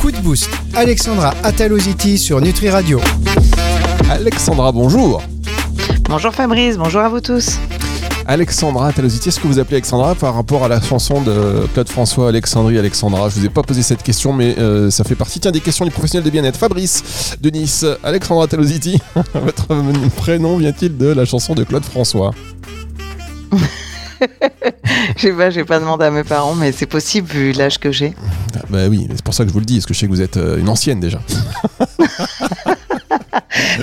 Coup de boost. Alexandra Ataloziti sur Nutri Radio. Alexandra, bonjour. Bonjour Fabrice, bonjour à vous tous. Alexandra Talositi, est-ce que vous appelez Alexandra par rapport à la chanson de Claude François, Alexandrie, Alexandra? Je vous ai pas posé cette question, mais euh, ça fait partie tiens, des questions des professionnels de bien-être. Fabrice de Nice, Alexandra Talositi, votre prénom vient-il de la chanson de Claude François? Je sais pas, j'ai pas demandé à mes parents, mais c'est possible vu l'âge que j'ai. Ah, Bah oui, c'est pour ça que je vous le dis, parce que je sais que vous êtes euh, une ancienne déjà.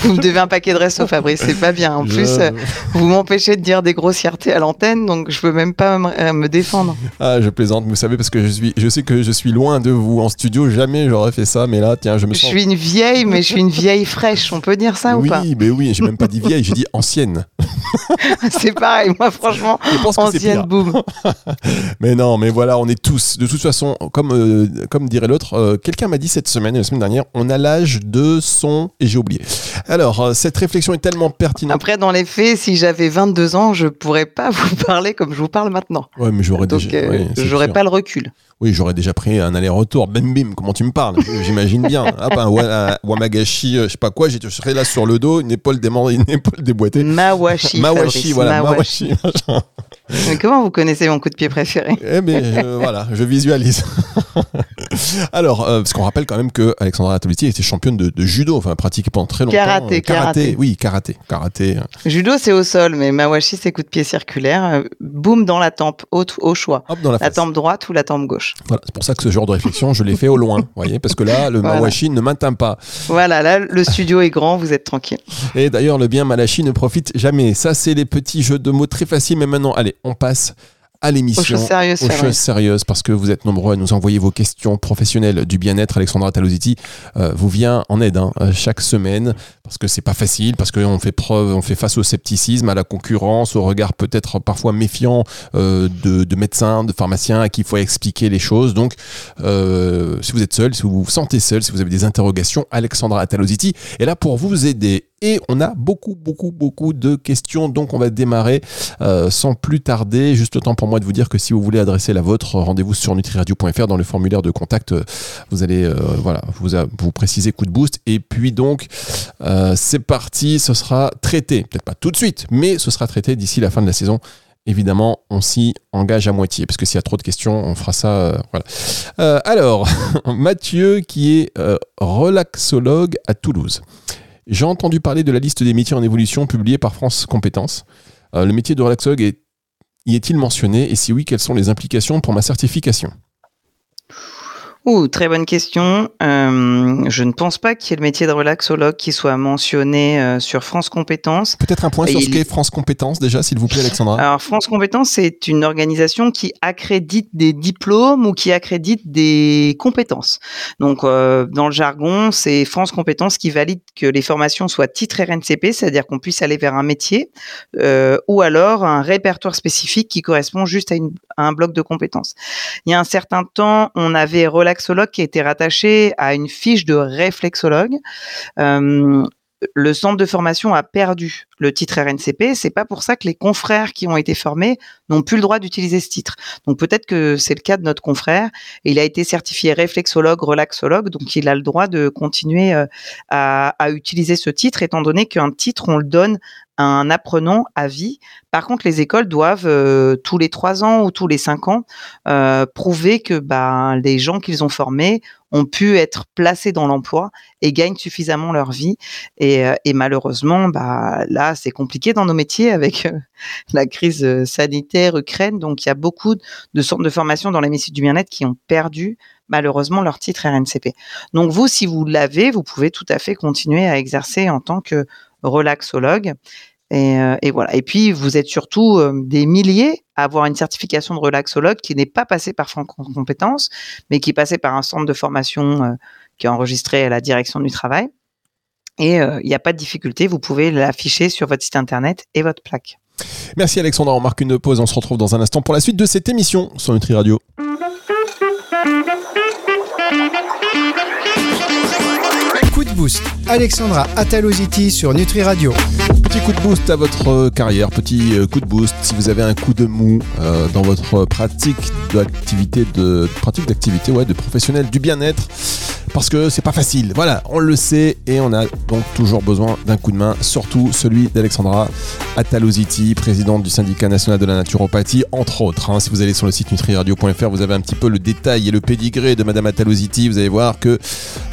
Vous me devez un paquet de restos, Fabrice, c'est pas bien. En Je- plus, euh, vous m'empêchez de dire des grossièretés à l'antenne, donc je peux même pas me, euh, me défendre. Ah, je plaisante, vous savez, parce que je, suis, je sais que je suis loin de vous en studio, jamais j'aurais fait ça, mais là, tiens, je me Je sens... suis une vieille, mais je suis une vieille fraîche, on peut dire ça ou oui, pas mais oui, j'ai même pas dit vieille, j'ai dit ancienne. C'est pareil, moi franchement, Je pense ancienne boum. Mais non, mais voilà, on est tous, de toute façon, comme, euh, comme dirait l'autre, euh, quelqu'un m'a dit cette semaine et la semaine dernière, on a l'âge de son, et j'ai oublié. Alors, euh, cette réflexion est tellement pertinente. Après, dans les faits, si j'avais 22 ans, je pourrais pas vous parler comme je vous parle maintenant. Ouais, mais j'aurais déjà, euh, j'aurais pas le recul. Oui, j'aurais déjà pris un aller-retour. Bim bim, comment tu me parles? J'imagine bien. Hop, un, wa- un Wamagashi, euh, je sais pas quoi, je serais là sur le dos, une épaule, une épaule déboîtée. Mawashi. Mawashi, Fabrice, voilà, Mawashi. Mawashi. Mais comment vous connaissez mon coup de pied préféré Eh bien, je- voilà, je visualise. Alors, euh, parce qu'on rappelle quand même que Alexandra Atoliti était championne de, de judo, enfin pratiquée pendant très longtemps. Karaté, Euh, karaté. Oui, karaté, karaté. Judo, c'est au sol, mais Mawashi, c'est coup de pied circulaire. euh, boum dans la tempe, au, au choix. Hop dans la La tempe droite ou la tempe gauche. Voilà, c'est pour ça que ce genre de réflexion, je l'ai fait au loin, vous voyez, parce que là, le Voilà. mawashi ne m'atteint pas. Voilà, là, le studio est grand, vous êtes tranquille. Et d'ailleurs, le bien malachi ne profite jamais. Ça, c'est les petits jeux de mots très faciles. Mais maintenant, allez, on passe à l'émission. Aux choses sérieuses, aux Fabrice. choses sérieuses, parce que vous êtes nombreux à nous envoyer vos questions professionnelles du bien-être. Alexandra Talositi euh, vous vient en aide hein, euh, chaque semaine, parce que c'est pas facile, parce qu'on fait preuve, on fait face au scepticisme, à la concurrence, au regard peut-être parfois méfiant euh, de, de médecins, de pharmaciens à qui il faut expliquer les choses. Donc, euh, si vous êtes seul, si vous vous sentez seul, si vous avez des interrogations, Alexandra Talositi est là pour vous aider. Et on a beaucoup, beaucoup, beaucoup de questions. Donc, on va démarrer euh, sans plus tarder. Juste le temps pour moi de vous dire que si vous voulez adresser la vôtre, rendez-vous sur nutriradio.fr dans le formulaire de contact. euh, Vous allez euh, voilà, vous, a- vous préciser coup de boost. Et puis donc, euh, c'est parti. Ce sera traité. Peut-être pas tout de suite, mais ce sera traité d'ici la fin de la saison. Évidemment, on s'y engage à moitié, parce que s'il y a trop de questions, on fera ça. euh, voilà. Euh, alors, Mathieu, qui est euh, relaxologue à Toulouse. J'ai entendu parler de la liste des métiers en évolution publiée par France Compétences. Euh, le métier de relaxologue est, y est-il mentionné? Et si oui, quelles sont les implications pour ma certification? Ouh, très bonne question. Euh, je ne pense pas qu'il y ait le métier de relaxologue qui soit mentionné euh, sur France Compétences. Peut-être un point Et sur ce il- qu'est France Compétences déjà, s'il vous plaît, Alexandra. Alors, France Compétences, c'est une organisation qui accrédite des diplômes ou qui accrédite des compétences. Donc, euh, dans le jargon, c'est France Compétences qui valide que les formations soient titre RNCP, c'est-à-dire qu'on puisse aller vers un métier, euh, ou alors un répertoire spécifique qui correspond juste à, une- à un bloc de compétences. Il y a un certain temps, on avait relaxologue qui était rattaché à une fiche de réflexologue. Euh, le centre de formation a perdu le titre RNCP. C'est pas pour ça que les confrères qui ont été formés n'ont plus le droit d'utiliser ce titre. Donc peut-être que c'est le cas de notre confrère. Il a été certifié réflexologue, relaxologue, donc il a le droit de continuer euh, à, utiliser ce titre, étant donné qu'un titre on le donne à un apprenant à vie. Par contre, les écoles doivent euh, tous les trois ans ou tous les cinq ans euh, prouver que bah, les gens qu'ils ont formés ont pu être placés dans l'emploi et gagnent suffisamment leur vie. Et, et malheureusement, bah, là, c'est compliqué dans nos métiers avec euh, la crise euh, sanitaire Ukraine. Donc, il y a beaucoup de centres de formation dans les du bien-être qui ont perdu malheureusement leur titre RNCP. Donc, vous, si vous l'avez, vous pouvez tout à fait continuer à exercer en tant que relaxologue. Et, euh, voilà. Et puis, vous êtes surtout des milliers à avoir une certification de relaxologue qui n'est pas passée par France Compétences, mais qui est passée par un centre de formation qui est enregistré à la direction du travail. Et il n'y a pas de difficulté, vous pouvez l'afficher sur votre site internet et votre plaque. Merci Alexandra, on marque une pause, on se retrouve dans un instant pour la suite de cette émission sur Nutri Radio. Coup de boost. Alexandra Ataloziti sur Nutri Radio. Petit coup de boost à votre carrière, petit euh, coup de boost si vous avez un coup de mou euh, dans votre pratique d'activité de pratique d'activité ouais, de professionnel du bien-être parce que c'est pas facile. Voilà, on le sait et on a donc toujours besoin d'un coup de main, surtout celui d'Alexandra Ataloziti, présidente du syndicat national de la naturopathie, entre autres. hein. Si vous allez sur le site nutriradio.fr, vous avez un petit peu le détail et le pédigré de Madame Ataloziti. Vous allez voir que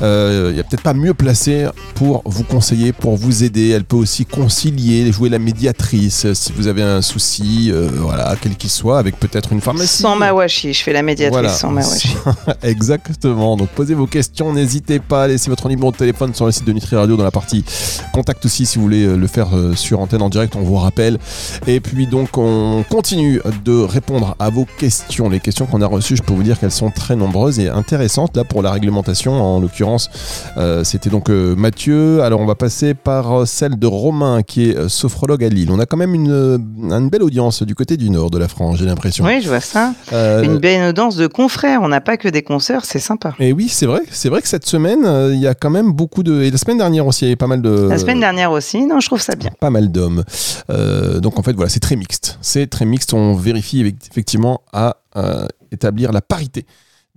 euh, il y a peut-être pas mieux placé pour vous conseiller, pour vous aider. Elle peut aussi concilier, jouer la médiatrice euh, si vous avez un souci, euh, voilà, quel qu'il soit, avec peut-être une pharmacie. Sans mawashi, je fais la médiatrice Voilà. sans mawashi. Exactement. Donc posez vos questions, n'hésitez pas à laisser votre numéro de téléphone sur le site de Nutri Radio dans la partie contact aussi si vous voulez euh, le faire sur antenne en direct, on vous rappelle. Et puis donc on continue de répondre à vos questions. Les questions qu'on a reçues, je peux vous dire qu'elles sont très nombreuses et intéressantes. Là pour la réglementation, en l'occurrence, euh, c'était donc euh, Mathieu. Alors on va passer par euh, celle de Romain qui est euh, sophrologue à Lille. On a quand même une, euh, une belle audience du côté du nord de la France, j'ai l'impression. Oui, je vois ça. Euh, Une belle audience de confrères. On n'a pas que des consoeurs, c'est sympa. Et oui, c'est vrai. C'est vrai que cette semaine, il y a quand même beaucoup de. Et la semaine dernière aussi, il y avait pas mal de. La semaine dernière aussi, non, je trouve ça bien. Pas mal d'hommes. Euh, donc en fait, voilà, c'est très mixte. C'est très mixte. On vérifie effect- effectivement à euh, établir la parité.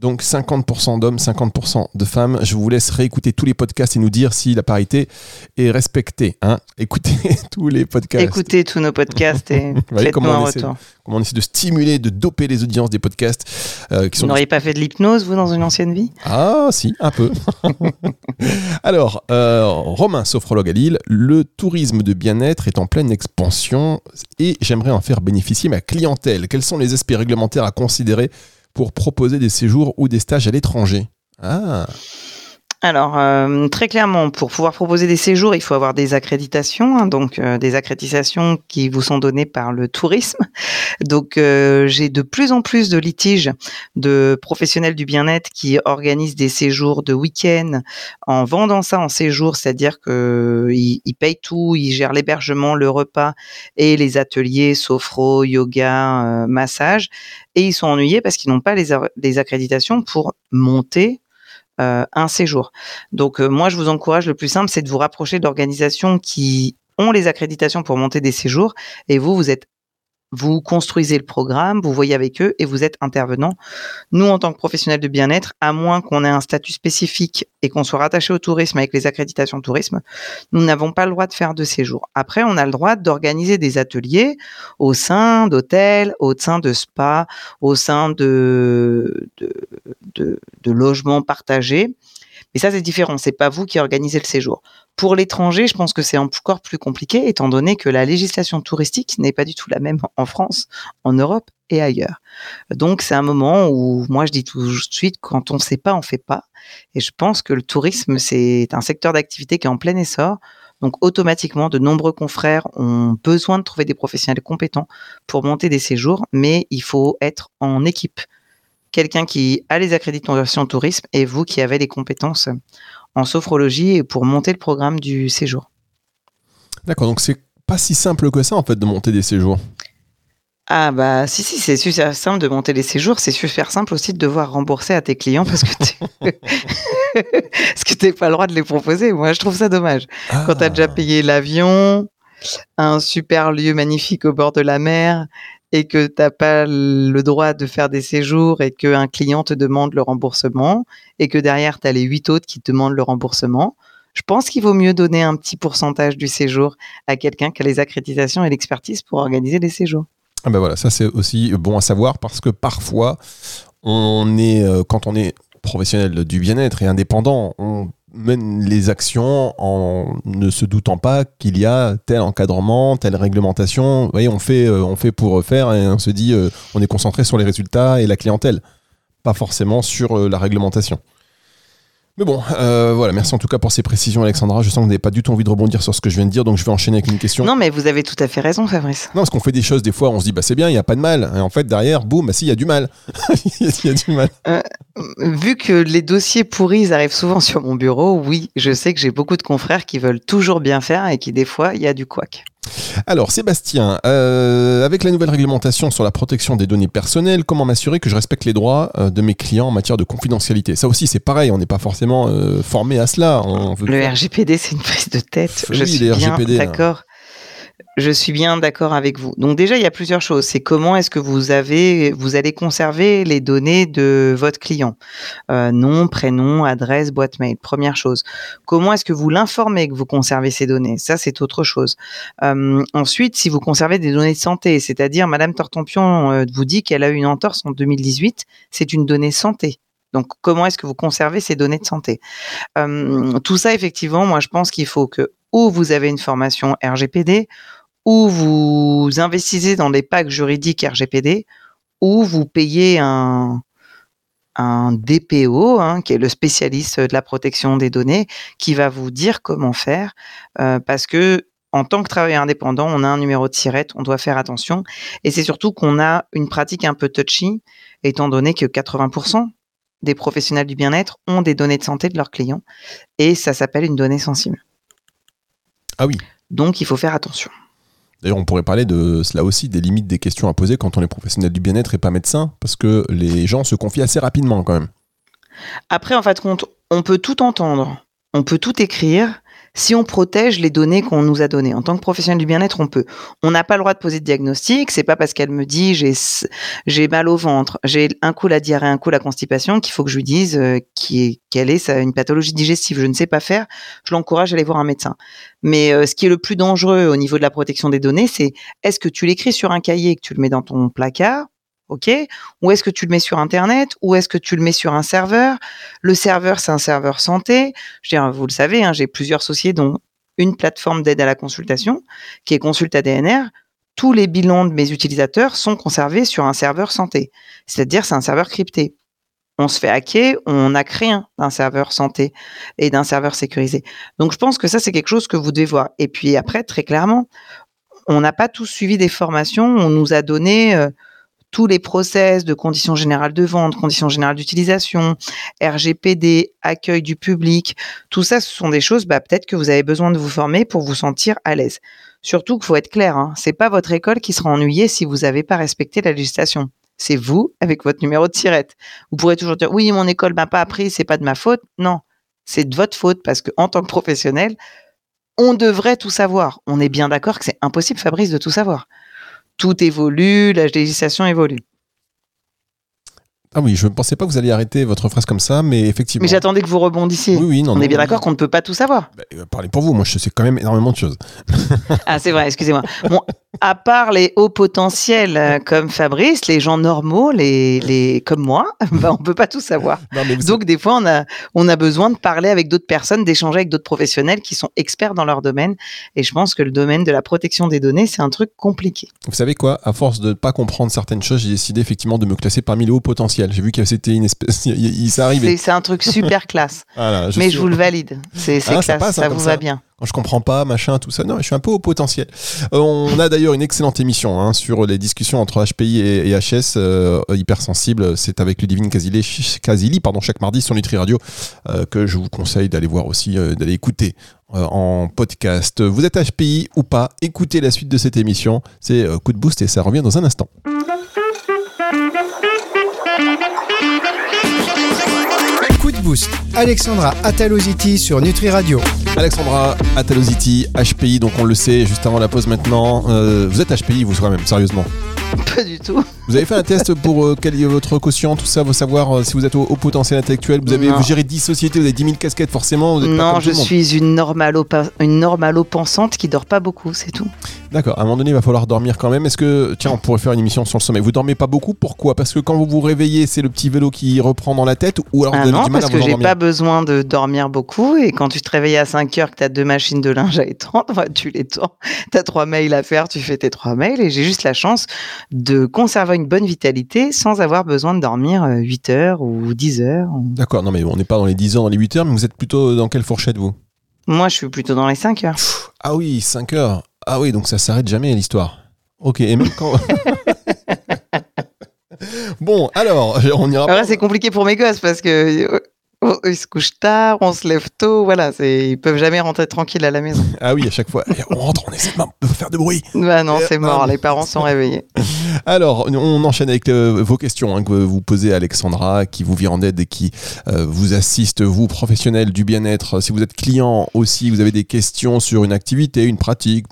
Donc 50% d'hommes, 50% de femmes. Je vous laisse réécouter tous les podcasts et nous dire si la parité est respectée. Hein Écoutez tous les podcasts. Écoutez tous nos podcasts et faites-nous comment un on essaie retour. Comment on essaie de stimuler, de doper les audiences des podcasts euh, qui Vous sont n'auriez pas fait de l'hypnose, vous, dans une ancienne vie? Ah, si, un peu. Alors, euh, Romain, sophrologue à Lille, le tourisme de bien-être est en pleine expansion et j'aimerais en faire bénéficier ma clientèle. Quels sont les aspects réglementaires à considérer pour proposer des séjours ou des stages à l'étranger. Ah, Alors, euh, très clairement, pour pouvoir proposer des séjours, il faut avoir des accréditations, hein, donc euh, des accréditations qui vous sont données par le tourisme. Donc, euh, j'ai de plus en plus de litiges de professionnels du bien-être qui organisent des séjours de week-end en vendant ça en séjour, c'est-à-dire qu'ils ils payent tout, ils gèrent l'hébergement, le repas et les ateliers sophro, yoga, euh, massage, et ils sont ennuyés parce qu'ils n'ont pas les, les accréditations pour monter euh, un séjour. Donc euh, moi, je vous encourage, le plus simple, c'est de vous rapprocher d'organisations qui ont les accréditations pour monter des séjours, et vous, vous êtes vous construisez le programme, vous voyez avec eux et vous êtes intervenant. Nous, en tant que professionnels de bien-être, à moins qu'on ait un statut spécifique et qu'on soit rattaché au tourisme avec les accréditations tourisme, nous n'avons pas le droit de faire de séjour. Après, on a le droit d'organiser des ateliers au sein d'hôtels, au sein de spas, au sein de, de, logements partagés. Mais ça, c'est différent. C'est pas vous qui organisez le séjour. Pour l'étranger, je pense que c'est encore plus compliqué, étant donné que la législation touristique n'est pas du tout la même en France, en Europe et ailleurs. Donc, c'est un moment où, moi, je dis tout de suite, quand on ne sait pas, on fait pas. Et je pense que le tourisme, c'est un secteur d'activité qui est en plein essor. Donc, automatiquement, de nombreux confrères ont besoin de trouver des professionnels compétents pour monter des séjours, mais il faut être en équipe quelqu'un qui a les accréditations tourisme et vous qui avez les compétences en sophrologie et pour monter le programme du séjour. d'accord. Donc c'est pas si simple que ça en fait de monter des séjours. Ah bah si si c'est super simple de monter les séjours, c'est super simple aussi de devoir rembourser à tes clients parce que tu parce que t'es pas le droit de les proposer. Moi je trouve ça dommage. Quand tu as déjà Ah. payé l'avion, un super lieu magnifique au bord de la mer et que t'as pas le droit de faire des séjours et qu'un client te demande le remboursement et que derrière tu as les huit autres qui te demandent le remboursement, je pense qu'il vaut mieux donner un petit pourcentage du séjour à quelqu'un qui a les accréditations et l'expertise pour organiser les séjours. Ah ben voilà, ça c'est aussi bon à savoir parce que parfois, on est, euh, quand on est professionnel du bien-être et indépendant, on mène les actions en ne se doutant pas qu'il y a tel encadrement, telle réglementation. Vous voyez, on fait, euh, on fait pour faire et on se dit, euh, on est concentré sur les résultats et la clientèle, pas forcément sur euh, la réglementation. Mais bon, euh, voilà, merci en tout cas pour ces précisions, Alexandra. Je sens que vous n'avez pas du tout envie de rebondir sur ce que je viens de dire, donc je vais enchaîner avec une question. Non mais vous avez tout à fait raison Fabrice. Non, parce qu'on fait des choses, des fois, on se dit, bah c'est bien, il n'y a pas de mal. Et en fait, derrière, boum, bah si, il y a du mal. Il y a du mal. Vu que les dossiers pourris arrivent souvent sur mon bureau, oui, je sais que j'ai beaucoup de confrères qui veulent toujours bien faire et qui, des fois, il y a du couac. Alors, Sébastien, euh, avec la nouvelle réglementation sur la protection des données personnelles, comment m'assurer que je respecte les droits euh, de mes clients en matière de confidentialité? Ça aussi, c'est pareil, on n'est pas forcément euh, formé à cela. le RGPD, c'est une prise de tête. je suis bien hein. d'accord. Je suis bien d'accord avec vous. Donc déjà, il y a plusieurs choses. C'est comment est-ce que vous avez, vous allez conserver les données de votre client, euh, nom, prénom, adresse, boîte mail. Première chose. Comment est-ce que vous l'informez que vous conservez ces données? Ça, c'est autre chose. Euh, ensuite, si vous conservez des données de santé, c'est-à-dire Madame Tortompion euh, vous dit qu'elle a eu une entorse en 2018, c'est une donnée santé. Donc, comment est-ce que vous conservez ces données de santé? Tout ça, effectivement, moi, je pense qu'il faut que ou vous avez une formation RGPD, ou vous investissez dans des packs juridiques RGPD, ou vous payez un, DPO, hein, qui est le spécialiste de la protection des données, qui va vous dire comment faire, euh, parce que en tant que travailleur indépendant, on a un numéro de sirette, on doit faire attention, et c'est surtout qu'on a une pratique un peu touchy, étant donné que 80% des professionnels du bien-être ont des données de santé de leurs clients, et ça s'appelle une donnée sensible. Ah oui. Donc il faut faire attention. D'ailleurs, on pourrait parler de cela aussi, des limites des questions à poser quand on est professionnel du bien-être et pas médecin, parce que les gens se confient assez rapidement quand même. Après, en fait, on peut tout entendre, on peut tout écrire, si on protège les données qu'on nous a données. En tant que professionnel du bien-être, on peut. On n'a pas le droit de poser de diagnostic. C'est pas parce qu'elle me dit j'ai j'ai mal au ventre, j'ai un coup la diarrhée, un coup la constipation qu'il faut que je lui dise euh, qui quelle est une pathologie digestive. Je ne sais pas faire. Je l'encourage à aller voir un médecin. Mais euh, ce qui est le plus dangereux au niveau de la protection des données, c'est est-ce que tu l'écris sur un cahier et que tu le mets dans ton placard OK? Ou est-ce que tu le mets sur Internet? Ou est-ce que tu le mets sur un serveur? Le serveur, c'est un serveur santé. Je veux dire, vous le savez, hein, j'ai plusieurs sociétés, dont une plateforme d'aide à la consultation, qui est Consult ADNR. Tous les bilans de mes utilisateurs sont conservés sur un serveur santé. C'est-à-dire, c'est un serveur crypté. On se fait hacker, on a créé un serveur santé et d'un serveur sécurisé. Donc, je pense que ça, c'est quelque chose que vous devez voir. Et puis après, très clairement, on n'a pas tous suivi des formations. On nous a donné... Euh, tous les process de conditions générales de vente, conditions générales d'utilisation, RGPD, accueil du public, tout ça, ce sont des choses, bah, peut-être que vous avez besoin de vous former pour vous sentir à l'aise. Surtout qu'il faut être clair, hein, c'est pas votre école qui sera ennuyée si vous n'avez pas respecté la législation. C'est vous avec votre numéro de tirette. Vous pourrez toujours dire oui, mon école m'a pas appris, c'est pas de ma faute. Non, c'est de votre faute parce que en tant que professionnel, on devrait tout savoir. On est bien d'accord que c'est impossible, Fabrice, de tout savoir tout évolue, la législation évolue. Ah oui, je ne pensais pas que vous alliez arrêter votre phrase comme ça, mais effectivement. Mais j'attendais que vous rebondissiez. Oui, oui, non, On est bien d'accord qu'on ne peut pas tout savoir. Bah, euh, parlez pour vous, moi je sais quand même énormément de choses. ah, c'est vrai, excusez-moi. Bon, à part les hauts potentiels euh, comme Fabrice, les gens normaux, les, les comme moi, bah, on ne peut pas tout savoir. Donc, des fois, on a, on a besoin de parler avec d'autres personnes, d'échanger avec d'autres professionnels qui sont experts dans leur domaine. Et je pense que le domaine de la protection des données, c'est un truc compliqué. Vous savez quoi? À force de ne pas comprendre certaines choses, j'ai décidé effectivement de me classer parmi les hauts potentiels. J'ai vu que c'était une espèce. Il, C'est un truc super classe. mais je vous le valide. C'est ah, classe, ça, hein, vous va bien. Je comprends pas, machin, tout ça. Non, je suis un peu au potentiel. Euh, on a d'ailleurs une excellente émission hein, sur les discussions entre HPI et, HS, euh, hypersensible. C'est avec Ludivine Casili, pardon, chaque mardi sur Nutri Radio, euh, que je vous conseille d'aller voir aussi, d'aller écouter en podcast. Vous êtes HPI ou pas Écoutez la suite de cette émission. C'est Coup de Boost et ça revient dans un instant. Coup de boost. Alexandra Ataloziti sur Nutri Radio. Alexandra Ataloziti, HPI, donc on le sait, juste avant la pause maintenant. Euh, vous êtes HPI, vous, quand même, sérieusement Pas du tout. Vous avez fait un test pour euh, quel est votre quotient, tout ça, vous savoir euh, si vous êtes au, potentiel intellectuel. Vous avez vous gérez 10 sociétés, vous avez 10 000 casquettes, forcément. non, je suis une normalo, une normalo pensante qui dort pas beaucoup, c'est tout. D'accord, à un moment donné, il va falloir dormir quand même. Est-ce que, tiens, on pourrait faire une émission sur le sommeil? Vous dormez pas beaucoup Pourquoi? Parce que quand vous vous réveillez, c'est le petit vélo qui reprend dans la tête ou alors vous ah avez non, du mal parce que j'ai pas besoin de dormir beaucoup et quand tu te réveilles à 5 heures, que tu as deux machines de linge à étendre, tu les tends, tu as trois mails à faire, tu fais tes trois mails et j'ai juste la chance de conserver une bonne vitalité sans avoir besoin de dormir 8 euh, heures ou 10 heures. D'accord, non mais on n'est pas dans les 10 heures, dans les 8 heures, mais vous êtes plutôt dans quelle fourchette vous? Moi, je suis plutôt dans les 5 heures. ah oui, 5 heures. Ah oui, donc ça s'arrête jamais l'histoire. Ok, et même quand. Bon, alors, on ira. Après, c'est compliqué pour mes gosses parce que Ils se couchent tard, on se lève tôt, voilà, ils peuvent jamais rentrer tranquille à la maison. Ah oui, à chaque fois, on rentre, on essaie de faire de bruit. Bah non, c'est mort, les parents sont réveillés. Alors, on enchaîne avec euh, vos questions hein, que vous posez à Alexandra, qui vous vient en aide et qui euh, vous assiste, vous, professionnels du bien-être. Si vous êtes client aussi, vous avez des questions sur une activité, une pratique,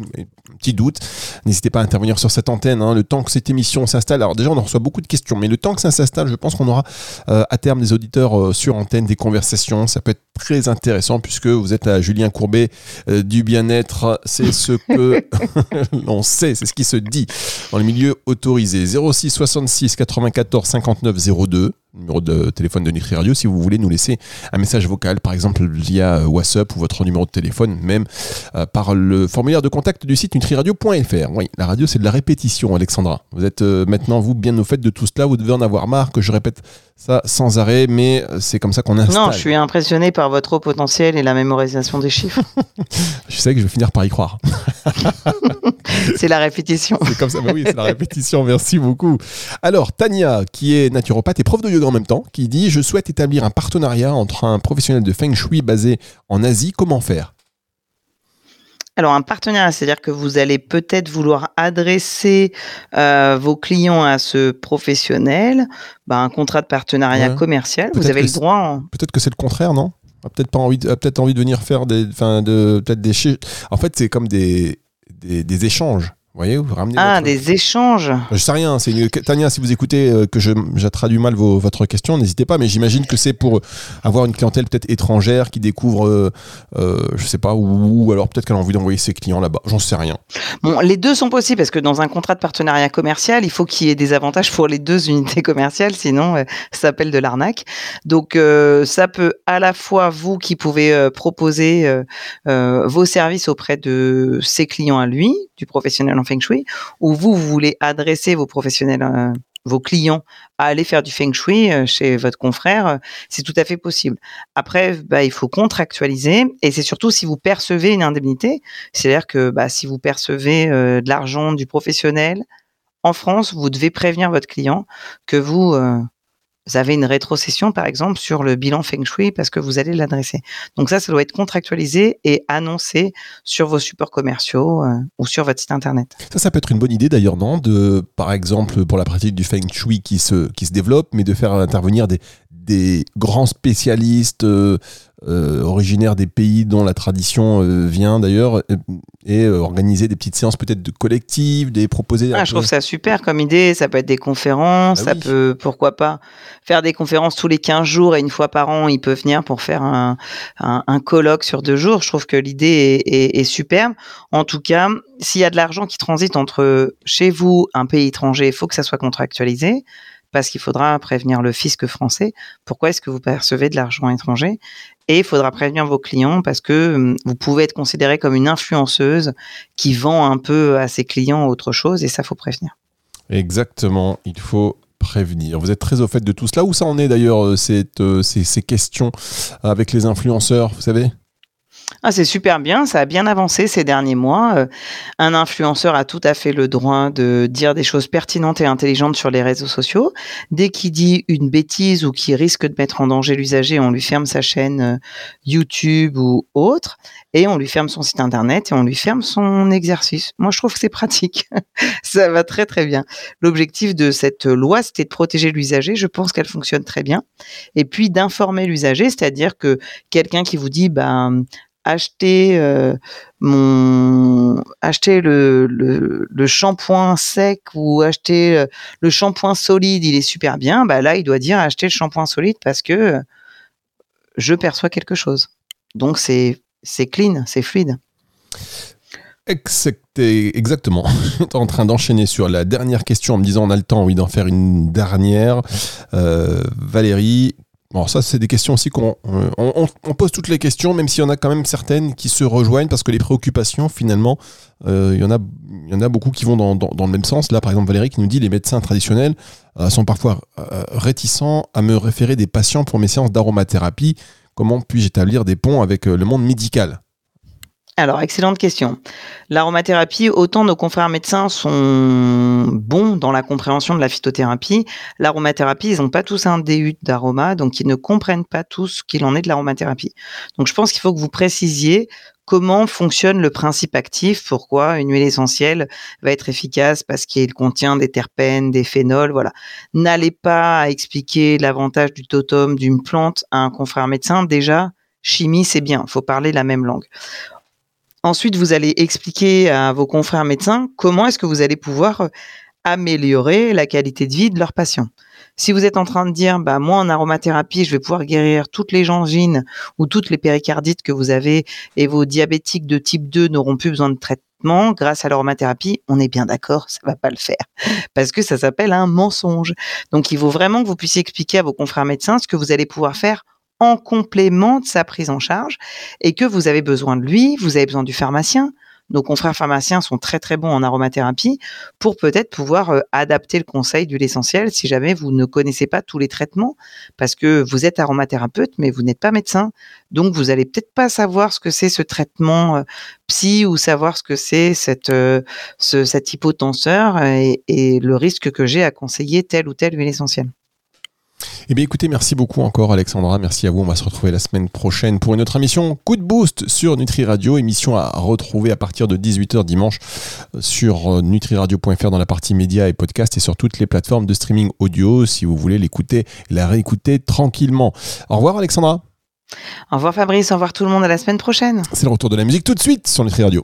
petit doute, n'hésitez pas à intervenir sur cette antenne. Hein, le temps que cette émission s'installe, alors déjà on en reçoit beaucoup de questions, mais le temps que ça s'installe, je pense qu'on aura euh, à terme des auditeurs sur antenne, des conversations. Ça peut être très intéressant puisque vous êtes à Julien Courbet euh, du bien-être. C'est ce que l'on sait, c'est ce qui se dit dans les milieux autorisés. 06 66 94 59 02 numéro de téléphone de Nutri Radio si vous voulez nous laisser un message vocal par exemple via WhatsApp ou votre numéro de téléphone même euh, par le formulaire de contact du site nutriradio.fr oui la radio c'est de la répétition Alexandra. Vous êtes euh, maintenant vous bien au fait de tout cela. Vous devez en avoir marre que je répète ça sans arrêt mais c'est comme ça qu'on installe. non je suis impressionné par votre haut potentiel et la mémorisation des chiffres. Je sais que je vais finir par y croire. C'est la répétition. C'est comme ça bah oui c'est la répétition merci beaucoup. Alors Tania qui est naturopathe et prof de yoga en même temps, qui dit Je souhaite établir un partenariat entre un professionnel de Feng Shui basé en Asie. Comment faire? Alors un partenariat, c'est-à-dire que vous allez peut-être vouloir adresser euh, vos clients à ce professionnel, bah, un contrat de partenariat commercial. Vous avez le droit. Peut-être que c'est le contraire, non? Peut-être pas envie, peut-être envie de venir faire des, enfin de, peut-être des. En fait, c'est comme des, des échanges voyez, vous ramenez ah, des échanges. Je sais rien. C'est Tania, si vous écoutez euh, que je, traduis mal votre question, n'hésitez pas. Mais j'imagine que c'est pour avoir une clientèle peut-être étrangère qui découvre, euh, euh, je sais pas où, alors peut-être qu'elle a envie d'envoyer ses clients là-bas. J'en sais rien. Bon, les deux sont possibles parce que dans un contrat de partenariat commercial, il faut qu'il y ait des avantages pour les deux unités commerciales, sinon ça s'appelle de l'arnaque. Donc ça peut à la fois vous qui pouvez proposer vos services auprès de ses clients à lui, du professionnel en feng shui, ou vous, vous voulez adresser vos professionnels, euh, vos clients à aller faire du feng shui euh, chez votre confrère, euh, c'est tout à fait possible. Après, bah, il faut contractualiser, et c'est surtout si vous percevez une indemnité, c'est-à-dire que bah, si vous percevez de l'argent du professionnel en France, vous devez prévenir votre client que vous vous avez une rétrocession, par exemple, sur le bilan Feng Shui parce que vous allez l'adresser. Donc ça, ça doit être contractualisé et annoncé sur vos supports commerciaux euh, ou sur votre site internet. Ça, ça peut être une bonne idée d'ailleurs, non De, par exemple, pour la pratique du Feng Shui qui se, développe, mais de faire intervenir des, des grands spécialistes euh, euh, originaires des pays dont la tradition euh, vient d'ailleurs et organiser des petites séances peut-être de collectives, des proposer. Ah, je trouve ça super comme idée. Ça peut être des conférences, bah ça peut pourquoi pas faire des conférences tous les 15 jours et une fois par an ils peuvent venir pour faire un, un, colloque sur deux jours. Je trouve que l'idée est, est, superbe. En tout cas, s'il y a de l'argent qui transite entre chez vous, un pays étranger, il faut que ça soit contractualisé parce qu'il faudra prévenir le fisc français. Pourquoi est-ce que vous percevez de l'argent étranger? Et il faudra prévenir vos clients parce que hum, vous pouvez être considéré comme une influenceuse qui vend un peu à ses clients autre chose et ça faut prévenir. Exactement, il faut prévenir. Vous êtes très au fait de tout cela. Où ça en est d'ailleurs euh, euh, ces questions avec les influenceurs, vous savez? Ah, c'est super bien, ça a bien avancé ces derniers mois. Euh, un influenceur a tout à fait le droit de dire des choses pertinentes et intelligentes sur les réseaux sociaux. Dès qu'il dit une bêtise ou qu'il risque de mettre en danger l'usager, on lui ferme sa chaîne euh, YouTube ou autre, et on lui ferme son site internet et on lui ferme son exercice. Moi, je trouve que c'est pratique. ça va très très bien. L'objectif de cette loi, c'était de protéger l'usager. Je pense qu'elle fonctionne très bien. Et puis d'informer l'usager, c'est-à-dire que quelqu'un qui vous dit, ben acheter euh, mon le, le, shampoing sec ou acheter euh, le shampoing solide, il est super bien. Bah là, il doit dire acheter le shampoing solide parce que je perçois quelque chose. Donc c'est c'est clean, c'est fluide. Exactement. En train d'enchaîner sur la dernière question en me disant on a le temps, oui, d'en faire une dernière. Euh, Valérie, Bon, ça, c'est des questions aussi qu'on euh, on, pose toutes les questions, même s'il y en a quand même certaines qui se rejoignent, parce que les préoccupations, finalement, euh, il, y en a, il y en a beaucoup qui vont dans, dans, le même sens. Là, par exemple, Valérie qui nous dit les médecins traditionnels euh, sont parfois réticents à me référer des patients pour mes séances d'aromathérapie. Comment puis-je établir des ponts avec le monde médical? Alors, excellente question. L'aromathérapie, autant nos confrères médecins sont bons dans la compréhension de la phytothérapie, l'aromathérapie, ils n'ont pas tous un DU d'aroma, donc ils ne comprennent pas tous ce qu'il en est de l'aromathérapie. Donc, je pense qu'il faut que vous précisiez comment fonctionne le principe actif, pourquoi une huile essentielle va être efficace parce qu'il contient des terpènes, des phénols, voilà. N'allez pas expliquer l'avantage du totem d'une plante à un confrère médecin. Déjà, chimie, c'est bien, faut parler la même langue. Ensuite, vous allez expliquer à vos confrères médecins comment est-ce que vous allez pouvoir euh, améliorer la qualité de vie de leurs patients. Si vous êtes en train de dire, bah, moi, en aromathérapie, je vais pouvoir guérir toutes les gangines ou toutes les péricardites que vous avez et vos diabétiques de type 2 n'auront plus besoin de traitement grâce à l'aromathérapie, on est bien d'accord, ça va pas le faire. Parce que ça s'appelle un mensonge. Donc, il faut vraiment que vous puissiez expliquer à vos confrères médecins ce que vous allez pouvoir faire en complément de sa prise en charge et que vous avez besoin de lui, vous avez besoin du pharmacien. Nos confrères pharmaciens sont très très bons en aromathérapie pour peut-être pouvoir euh, adapter le conseil d'huile essentielle si jamais vous ne connaissez pas tous les traitements parce que vous êtes aromathérapeute mais vous n'êtes pas médecin. Donc vous allez peut-être pas savoir ce que c'est ce traitement euh, psy ou savoir ce que c'est cette, euh, ce, cet hypotenseur et, et le risque que j'ai à conseiller telle ou telle huile essentielle. Eh bien écoutez, merci beaucoup encore Alexandra, merci à vous, on va se retrouver la semaine prochaine pour une autre émission Coup de boost sur Nutri Radio, émission à retrouver à partir de 18h dimanche sur euh, nutriradio.fr dans la partie médias et podcast et sur toutes les plateformes de streaming audio si vous voulez l'écouter et la réécouter tranquillement. Au revoir Alexandra. Au revoir Fabrice, au revoir tout le monde à la semaine prochaine. C'est le retour de la musique tout de suite sur Nutri Radio.